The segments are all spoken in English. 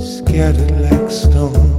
scattered like stone.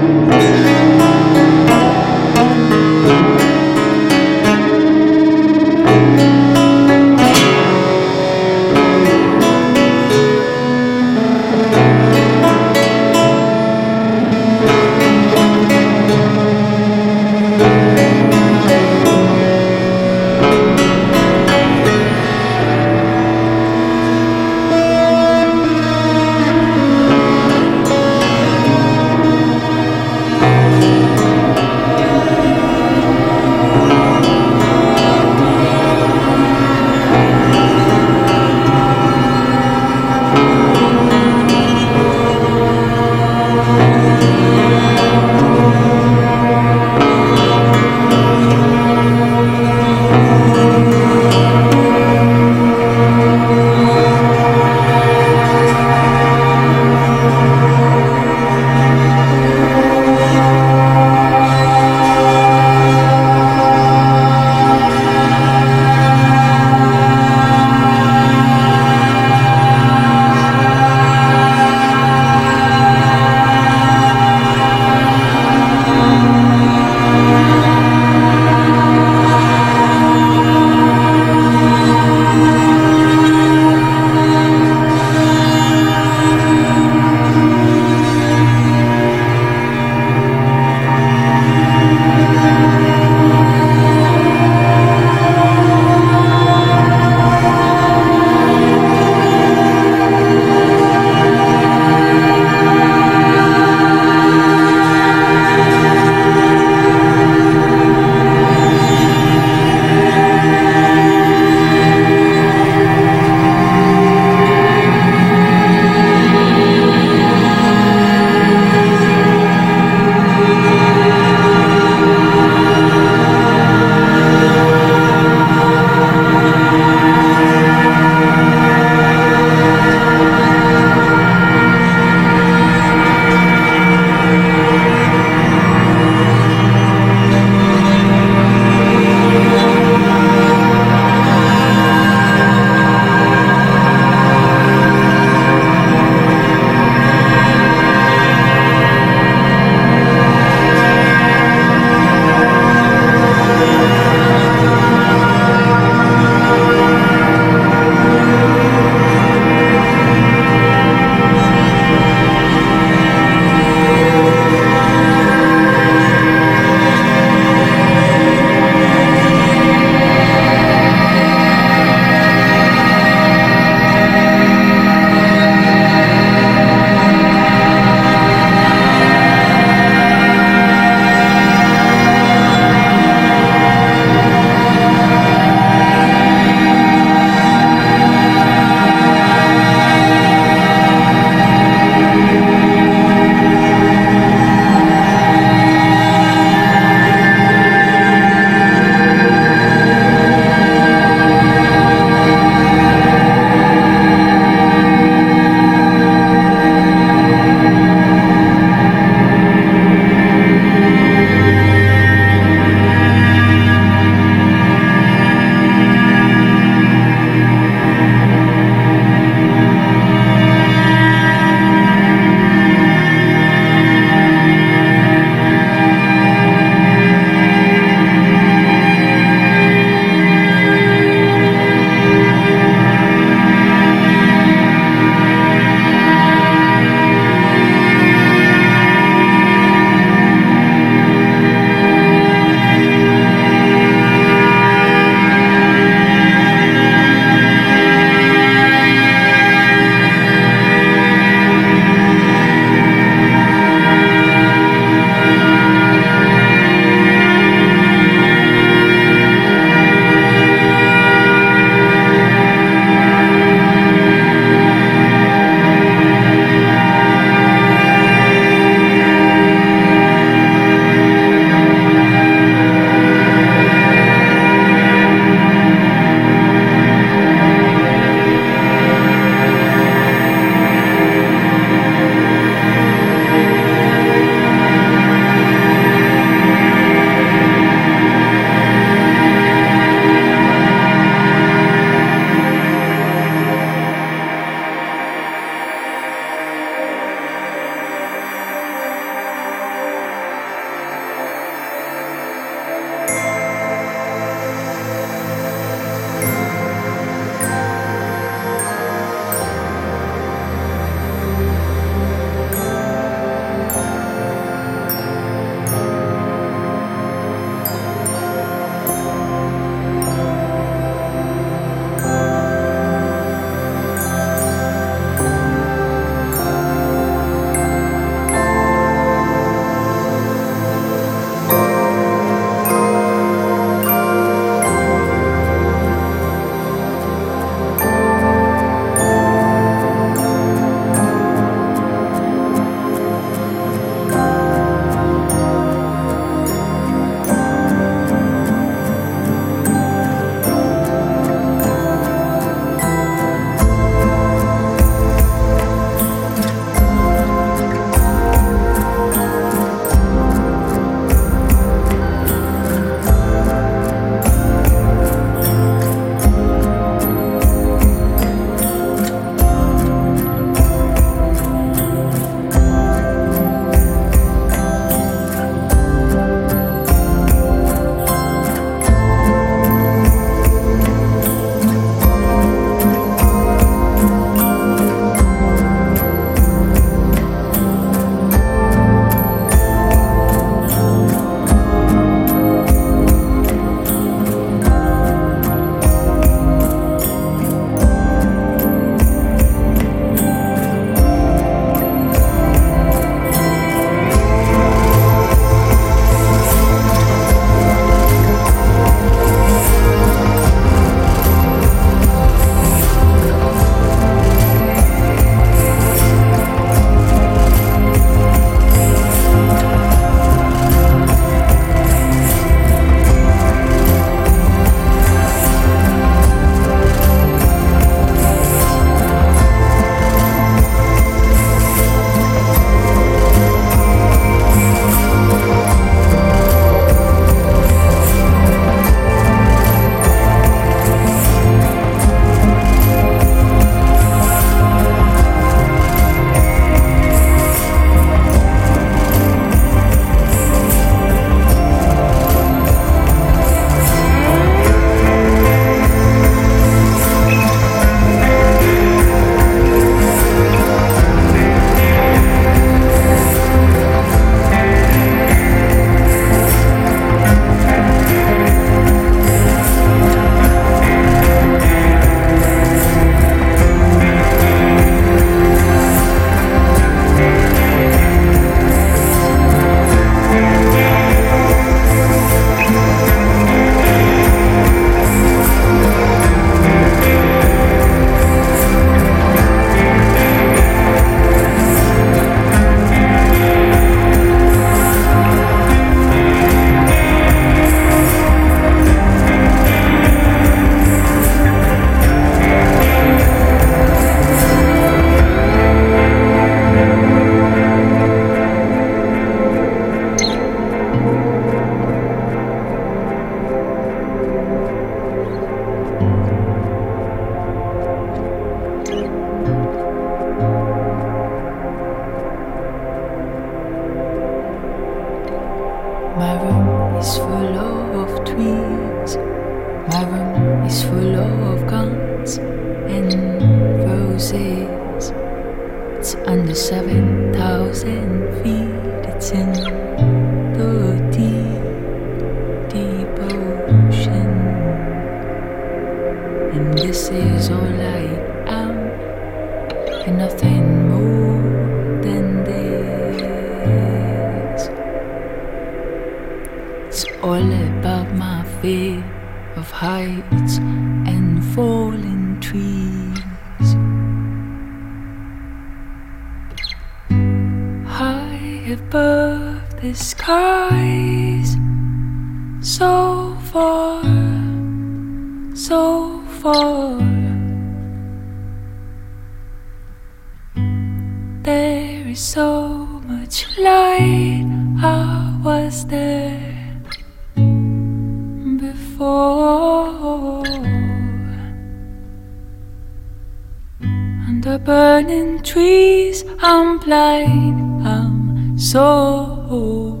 I'm so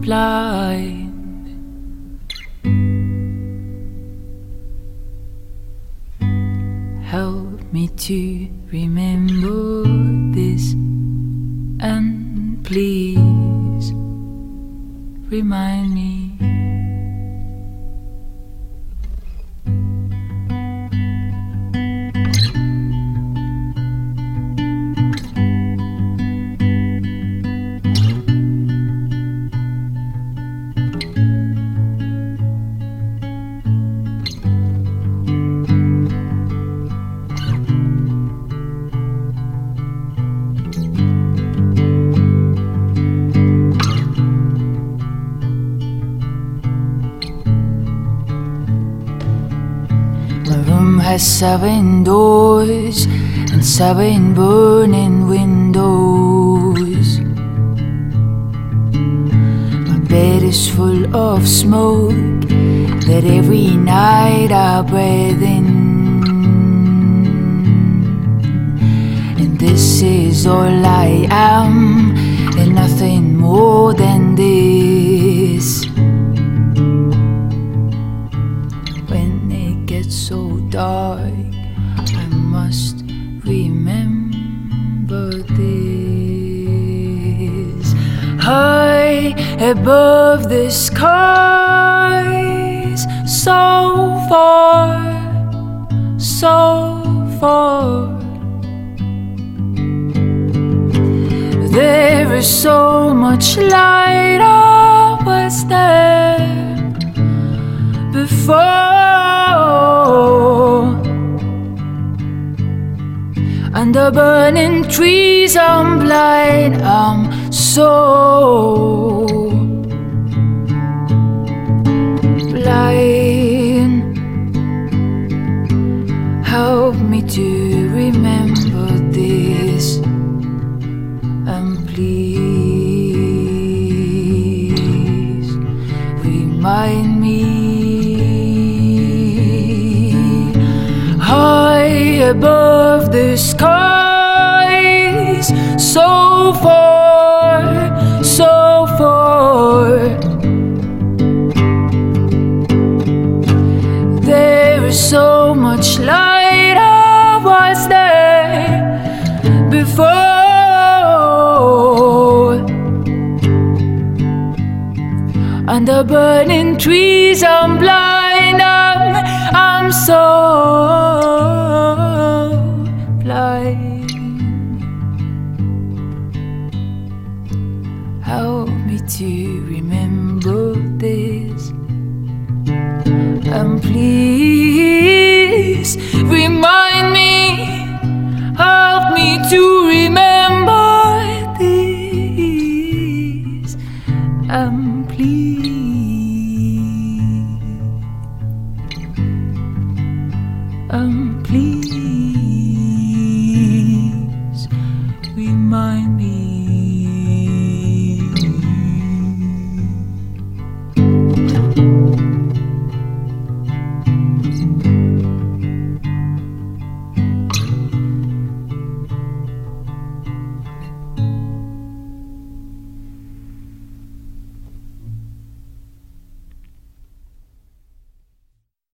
blind. Help me to remember this, and please remind me. Seven doors and seven burning windows. My bed is full of smoke that every night I breathe in. And this is all I am, and nothing more than this. The skies, so far, so far. There is so much light, I was there before. Under burning trees, I'm blind, I'm so skies, so far, so far. There is so much light, I was there before. Under burning trees, I'm blind. I'm, I'm so